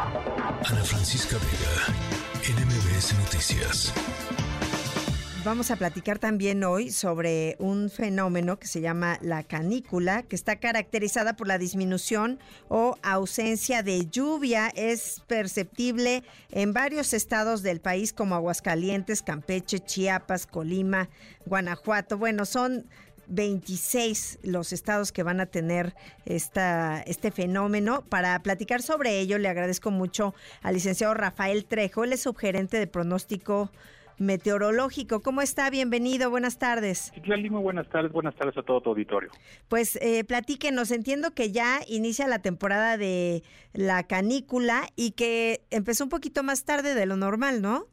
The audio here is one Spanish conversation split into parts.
Ana Francisca Vega, NMBS Noticias. Vamos a platicar también hoy sobre un fenómeno que se llama la canícula, que está caracterizada por la disminución o ausencia de lluvia. Es perceptible en varios estados del país como Aguascalientes, Campeche, Chiapas, Colima, Guanajuato. Bueno, son 26 los estados que van a tener esta, este fenómeno. Para platicar sobre ello, le agradezco mucho al licenciado Rafael Trejo, él es subgerente de pronóstico meteorológico. ¿Cómo está? Bienvenido, buenas tardes. Sí, muy buenas tardes, buenas tardes a todo tu auditorio. Pues eh, platíquenos, entiendo que ya inicia la temporada de la canícula y que empezó un poquito más tarde de lo normal, ¿no?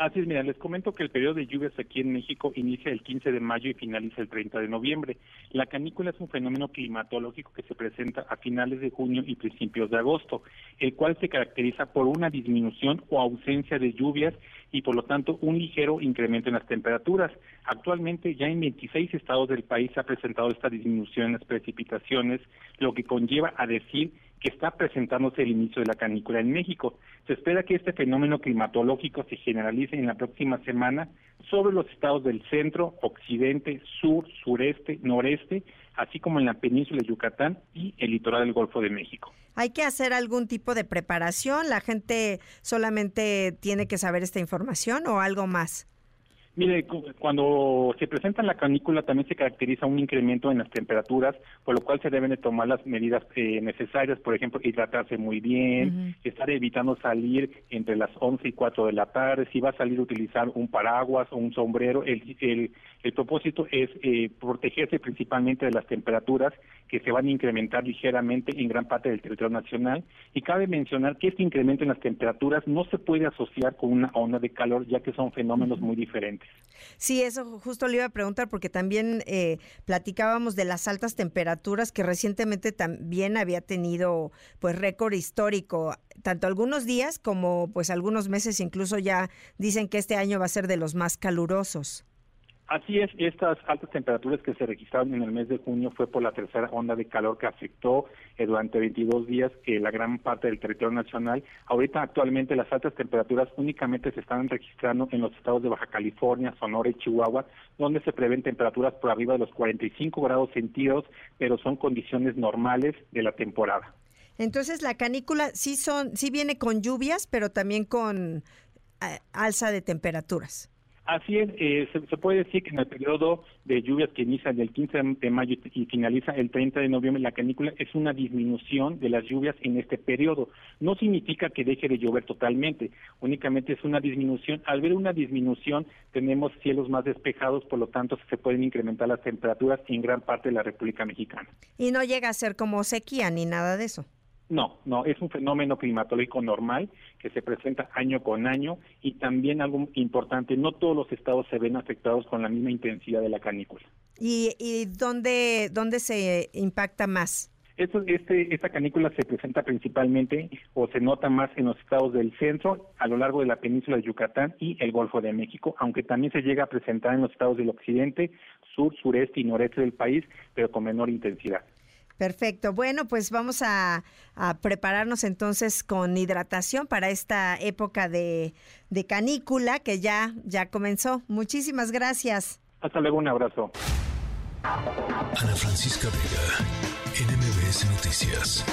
Así es, mira, les comento que el periodo de lluvias aquí en México inicia el 15 de mayo y finaliza el 30 de noviembre. La canícula es un fenómeno climatológico que se presenta a finales de junio y principios de agosto, el cual se caracteriza por una disminución o ausencia de lluvias y por lo tanto un ligero incremento en las temperaturas. Actualmente ya en 26 estados del país se ha presentado esta disminución en las precipitaciones, lo que conlleva a decir que está presentándose el inicio de la canícula en México. Se espera que este fenómeno climatológico se generalice en la próxima semana sobre los estados del centro, occidente, sur, sureste, noreste, así como en la península de Yucatán y el litoral del Golfo de México. ¿Hay que hacer algún tipo de preparación? ¿La gente solamente tiene que saber esta información o algo más? Mire, cuando se presenta la canícula también se caracteriza un incremento en las temperaturas, por lo cual se deben de tomar las medidas eh, necesarias, por ejemplo, hidratarse muy bien, estar evitando salir entre las 11 y 4 de la tarde, si va a salir utilizar un paraguas o un sombrero, el, el, el propósito es eh, protegerse principalmente de las temperaturas que se van a incrementar ligeramente en gran parte del territorio nacional. Y cabe mencionar que este incremento en las temperaturas no se puede asociar con una onda de calor ya que son fenómenos muy diferentes. Sí, eso justo le iba a preguntar porque también eh, platicábamos de las altas temperaturas que recientemente también había tenido pues récord histórico, tanto algunos días como pues algunos meses incluso ya dicen que este año va a ser de los más calurosos. Así es, estas altas temperaturas que se registraron en el mes de junio fue por la tercera onda de calor que afectó eh, durante 22 días eh, la gran parte del territorio nacional. Ahorita actualmente las altas temperaturas únicamente se están registrando en los estados de Baja California, Sonora y Chihuahua, donde se prevén temperaturas por arriba de los 45 grados centígrados, pero son condiciones normales de la temporada. Entonces la canícula sí son sí viene con lluvias, pero también con eh, alza de temperaturas. Así es, eh, se, puede decir que en el periodo de lluvias que inicia del 15 de mayo y finaliza el 30 de noviembre, la canícula es una disminución de las lluvias en este periodo. No significa que deje de llover totalmente, únicamente es una disminución. Al ver una disminución, tenemos cielos más despejados, por lo tanto se pueden incrementar las temperaturas en gran parte de la República Mexicana. Y no llega a ser como sequía ni nada de eso. No, no, es un fenómeno climatológico normal que se presenta año con año y también algo importante, no todos los estados se ven afectados con la misma intensidad de la canícula. ¿Y, y dónde, dónde se impacta más? Esto, este, esta canícula se presenta principalmente o se nota más en los estados del centro, a lo largo de la península de Yucatán y el Golfo de México, aunque también se llega a presentar en los estados del occidente, sur, sureste y noreste del país, pero con menor intensidad. Perfecto. Bueno, pues vamos a, prepararnos entonces con hidratación para esta época de, de, canícula que ya, ya comenzó. Muchísimas gracias. Hasta luego, un abrazo. Ana Francisca Vega, NMBS Noticias.